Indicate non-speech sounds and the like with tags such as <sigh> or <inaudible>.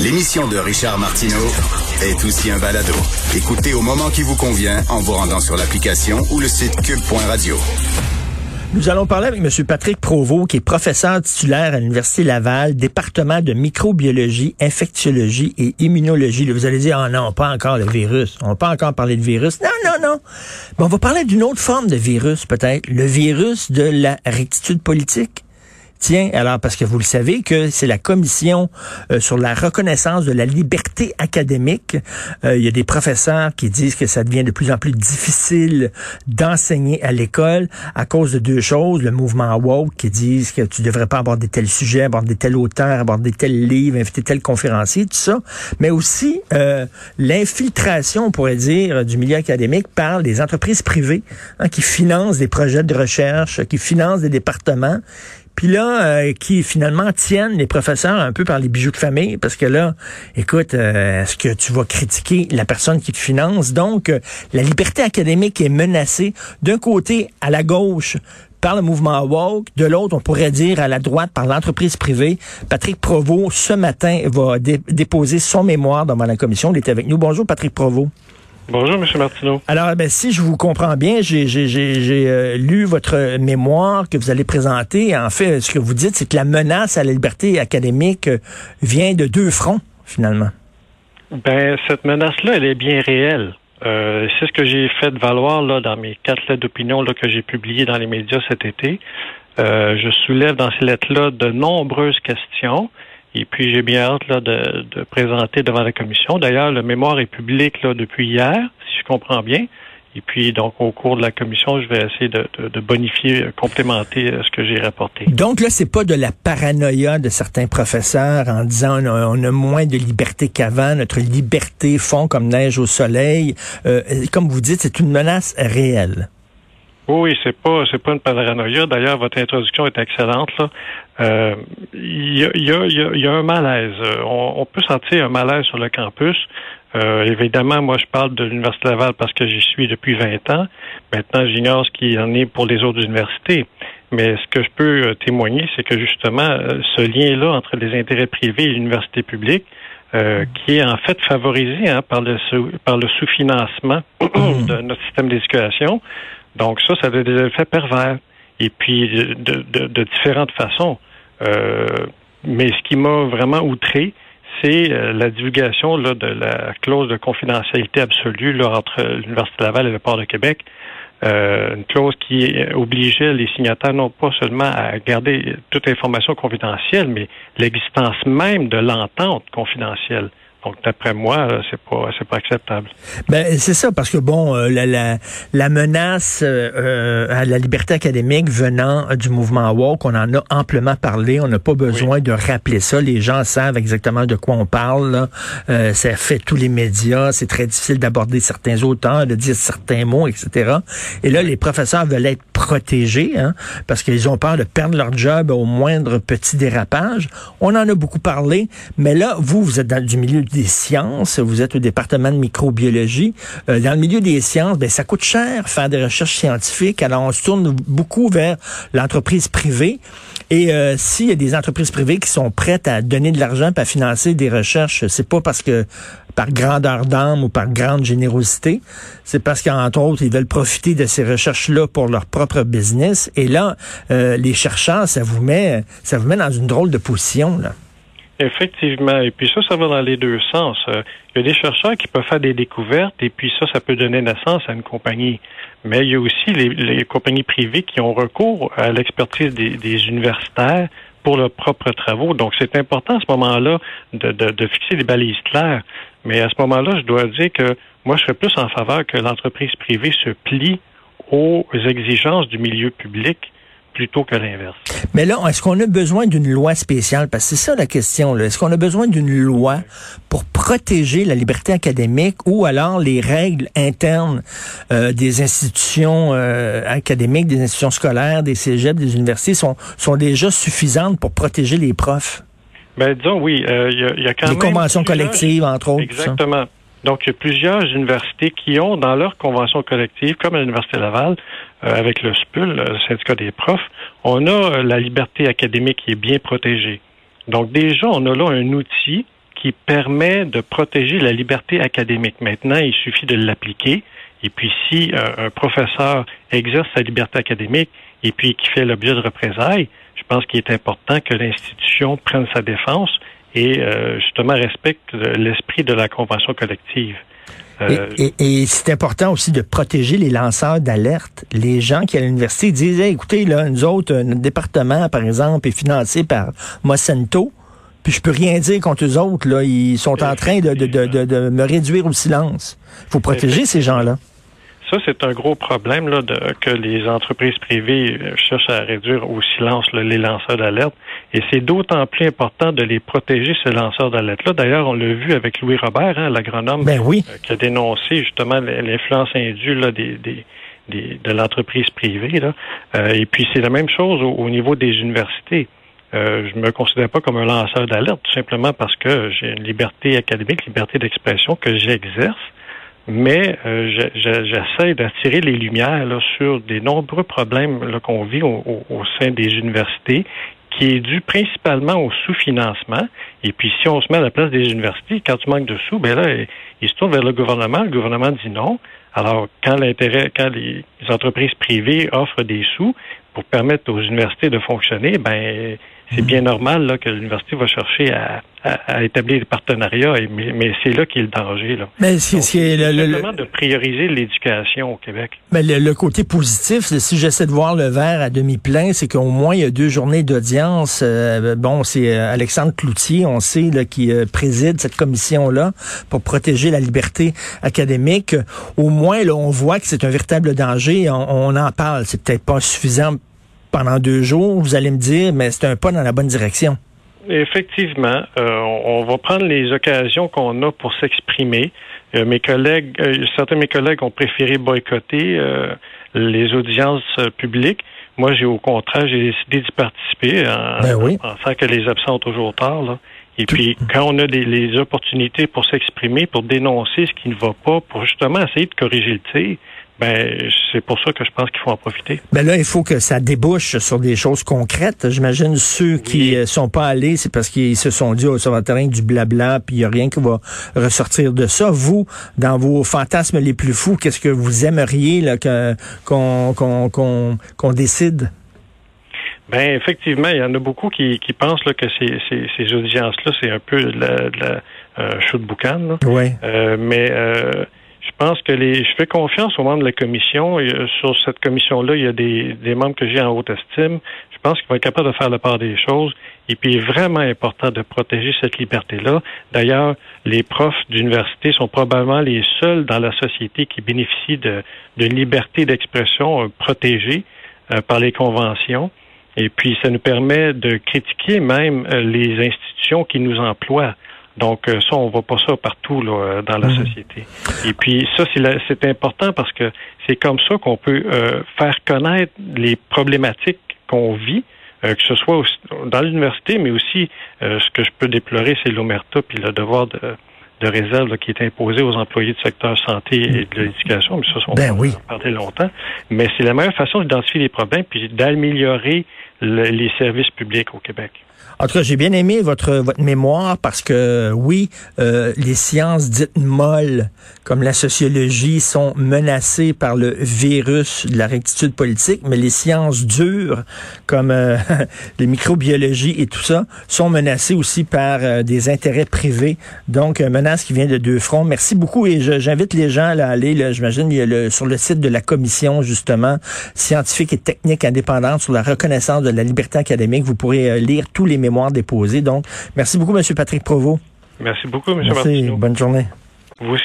L'émission de Richard Martineau est aussi un balado. Écoutez au moment qui vous convient en vous rendant sur l'application ou le site cube.radio. Nous allons parler avec M. Patrick Provost, qui est professeur titulaire à l'Université Laval, département de microbiologie, infectiologie et immunologie. vous allez dire, oh non, pas encore le virus. On pas encore parler de virus. Non, non, non. On va parler d'une autre forme de virus, peut-être. Le virus de la rectitude politique. Tiens, alors parce que vous le savez que c'est la commission euh, sur la reconnaissance de la liberté académique. Euh, il y a des professeurs qui disent que ça devient de plus en plus difficile d'enseigner à l'école à cause de deux choses. Le mouvement woke qui disent que tu devrais pas aborder tel sujet, aborder tel auteur, aborder tel livre, inviter tel conférencier, tout ça. Mais aussi euh, l'infiltration, on pourrait dire, du milieu académique par des entreprises privées hein, qui financent des projets de recherche, qui financent des départements puis là, euh, qui finalement tiennent les professeurs un peu par les bijoux de famille, parce que là, écoute, euh, est-ce que tu vas critiquer la personne qui te finance? Donc, euh, la liberté académique est menacée d'un côté à la gauche par le mouvement woke, de l'autre, on pourrait dire à la droite par l'entreprise privée. Patrick Provost, ce matin, va déposer son mémoire devant la commission. Il est avec nous. Bonjour, Patrick Provost. Bonjour, M. Martineau. Alors, ben, si je vous comprends bien, j'ai euh, lu votre mémoire que vous allez présenter. En fait, ce que vous dites, c'est que la menace à la liberté académique euh, vient de deux fronts, finalement. Ben, cette menace-là, elle est bien réelle. Euh, c'est ce que j'ai fait valoir là, dans mes quatre lettres d'opinion que j'ai publiées dans les médias cet été. je soulève dans ces lettres-là de nombreuses questions et puis, j'ai bien hâte là, de, de, présenter devant la commission. D'ailleurs, le mémoire est public là, depuis hier, si je comprends bien. Et puis, donc, au cours de la commission, je vais essayer de, de, de bonifier, euh, complémenter euh, ce que j'ai rapporté. Donc là, c'est pas de la paranoïa de certains professeurs en disant on a, moins de liberté qu'avant, notre liberté fond comme neige au soleil. Euh, comme vous dites, c'est une menace réelle. Oui, c'est pas c'est pas une paranoïa. D'ailleurs, votre introduction est excellente. Là, euh, il y, a, un malaise. On, peut sentir un malaise sur le campus. Euh, évidemment, moi, je parle de l'Université Laval parce que j'y suis depuis 20 ans. Maintenant, j'ignore ce qu'il en est pour les autres universités. Mais ce que je peux euh, témoigner, c'est que justement, ce lien-là entre les intérêts privés et l'université publique, euh, qui est en fait favorisé hein, par le sous-financement <clears throat> de notre système d'éducation, donc ça, ça a des effets pervers. Et puis de, de, de différentes façons. Euh, mais ce qui m'a vraiment outré, c'est euh, la divulgation là, de la clause de confidentialité absolue là, entre l'Université Laval et le Port de Québec. Euh, une clause qui obligeait les signataires non pas seulement à garder toute information confidentielle, mais l'existence même de l'entente confidentielle. Donc, d'après moi, c'est pas c'est pas acceptable. Ben c'est ça parce que bon, euh, la, la, la menace euh, à la liberté académique venant du mouvement woke, on en a amplement parlé. On n'a pas besoin de rappeler ça. Les gens savent exactement de quoi on parle. Euh, ça fait tous les médias. C'est très difficile d'aborder certains auteurs, de dire certains mots, etc. Et là, les professeurs veulent être protégés hein, parce qu'ils ont peur de perdre leur job au moindre petit dérapage. On en a beaucoup parlé, mais là, vous, vous êtes dans du milieu des sciences, vous êtes au département de microbiologie. Euh, dans le milieu des sciences, ben, ça coûte cher faire des recherches scientifiques. Alors, on se tourne beaucoup vers l'entreprise privée. Et euh, s'il y a des entreprises privées qui sont prêtes à donner de l'argent à financer des recherches, c'est pas parce que par grandeur d'âme ou par grande générosité, c'est parce qu'entre autres, ils veulent profiter de ces recherches-là pour leur propre business. Et là, euh, les chercheurs, ça vous met, ça vous met dans une drôle de position. Là. Effectivement. Et puis ça, ça va dans les deux sens. Euh, il y a des chercheurs qui peuvent faire des découvertes et puis ça, ça peut donner naissance à une compagnie. Mais il y a aussi les, compagnies privées qui ont recours à l'expertise des, universitaires pour leurs propres travaux. Donc, c'est important à ce moment-là de, de, fixer des balises claires. Mais à ce moment-là, je dois dire que moi, je serais plus en faveur que l'entreprise privée se plie aux exigences du milieu public plutôt que l'inverse. Mais là, est-ce qu'on a besoin d'une loi spéciale? Parce que c'est ça la question. Est-ce qu'on a besoin d'une loi pour protéger la liberté académique ou alors les règles internes euh, des institutions euh, académiques, des institutions scolaires, des cégeps, des universités sont, sont déjà suffisantes pour protéger les profs? Ben, disons, oui. Euh, il y, a, quand même... Les conventions collectives, entre autres. Exactement. Donc, il y a plusieurs universités qui ont dans leur convention collective, comme l'Université Laval, avec le SPUL, le syndicat des profs, on a euh, la liberté académique qui est bien protégée. Donc, déjà, on a là un outil qui permet de protéger la liberté académique. Maintenant, il suffit de l'appliquer. Et puis, si un professeur exerce sa liberté académique et puis qui fait l'objet de représailles, je pense qu'il est important que l'institution prenne sa défense et euh, justement respecte l'esprit de la convention collective. Euh, et, c'est important aussi de protéger les lanceurs d'alerte. Les gens qui à l'université disent écoutez, là, nous autres, notre département, par exemple, est financé par Mocento. Puis je peux rien dire contre eux autres. Là. Ils sont en train de, de, de, de me réduire au silence. Il faut protéger ces gens-là ça, c'est un gros problème là, de, que les entreprises privées euh, cherchent à réduire au silence les lanceurs d'alerte. Et c'est d'autant plus important de les protéger, ces lanceurs d'alerte-là. D'ailleurs, on l'a vu avec Louis Robert, hein, l'agronome, ben oui. Euh, qui a dénoncé justement l'influence indue là, des, des, de l'entreprise privée. Là. Euh, et puis, c'est la même chose au, niveau des universités. Euh, je me considère pas comme un lanceur d'alerte, tout simplement parce que j'ai une liberté académique, liberté d'expression que j'exerce mais euh, j'essaie d'attirer les lumières là, sur des nombreux problèmes qu'on vit au, sein des universités qui est dû principalement au sous-financement. Et puis, si on se met à la place des universités, quand tu manques de sous, ben là, ils se tournent vers le gouvernement. Le gouvernement dit non. Alors, quand l'intérêt, quand les entreprises privées offrent des sous pour permettre aux universités de fonctionner, ben c'est bien normal là, que l'université va chercher à, établir des partenariats, mais, c'est là qu'il y a le danger. Là. Mais c'est le, de prioriser l'éducation au Québec. Mais le, côté positif, si j'essaie de voir le verre à demi plein, c'est qu'au moins il y a deux journées d'audience. Euh, bon, c'est euh, Alexandre Cloutier, on sait, là, qui euh, préside cette commission-là pour protéger la liberté académique. Au moins, là, on voit que c'est un véritable danger. On, on en parle. C'est peut-être pas suffisant pendant deux jours, vous allez me dire, mais c'est un pas dans la bonne direction. Effectivement, euh, on va prendre les occasions qu'on a pour s'exprimer. Euh, mes collègues, euh, certains de mes collègues ont préféré boycotter les audiences publiques. Moi, j'ai au contraire, j'ai décidé d'y participer en, ben pensant que les absents ont toujours tard. Et puis, quand on a les opportunités pour s'exprimer, pour dénoncer ce qui ne va pas, pour justement essayer de corriger le tir, ben, c'est pour ça que je pense qu'il faut en profiter. Ben là, il faut que ça débouche sur des choses concrètes. J'imagine ceux qui euh, sont pas allés, c'est parce qu'ils se sont dit, oh, ça va terrain du blabla, puis il n'y a rien qui va ressortir de ça. Vous, dans vos fantasmes les plus fous, qu'est-ce que vous aimeriez là, qu'on, qu'on, qu'on, qu'on décide? Ben effectivement, il y en a beaucoup qui, qui pensent là, que ces, ces, ces audiences-là, c'est un peu de la, la euh, de boucan. Oui. Euh, mais euh, je pense que les, je fais confiance aux membres de la commission. sur cette commission-là, il y a des, membres que j'ai en haute estime. Je pense qu'ils vont être capables de faire la part des choses. Et puis, il est vraiment important de protéger cette liberté-là. D'ailleurs, les profs d'université sont probablement les seuls dans la société qui bénéficient de, de liberté d'expression euh, protégée euh, par les conventions. Et puis, ça nous permet de critiquer même euh, les institutions qui nous emploient. Donc euh, ça, on voit pas ça partout là, euh, dans la mhm. société. Et puis ça, c'est important parce que c'est comme ça qu'on peut euh, faire connaître les problématiques qu'on vit, que ce soit dans l'université, mais aussi ce que je peux déplorer, c'est l'omerta puis le devoir de, de réserve qui est imposé aux employés du secteur santé et de l'éducation. Mais ça, on ben oui. en parler longtemps. Mais c'est la meilleure façon d'identifier les problèmes puis d'améliorer les services publics au Québec. En tout cas, j'ai bien aimé votre votre mémoire parce que oui, euh, les sciences dites molles comme la sociologie sont menacées par le virus de la rectitude politique, mais les sciences dures comme euh, <laughs> les microbiologies et tout ça sont menacées aussi par euh, des intérêts privés. Donc, une menace qui vient de deux fronts. Merci beaucoup et j'invite les gens à aller, j'imagine, il y a le, sur le site de la commission justement scientifique et technique indépendante sur la reconnaissance de la liberté académique. Vous pourrez lire tous les mémoires déposés. Donc, merci beaucoup, M. Patrick Provost. Merci beaucoup, M. Martineau. Bonne journée. Vous aussi.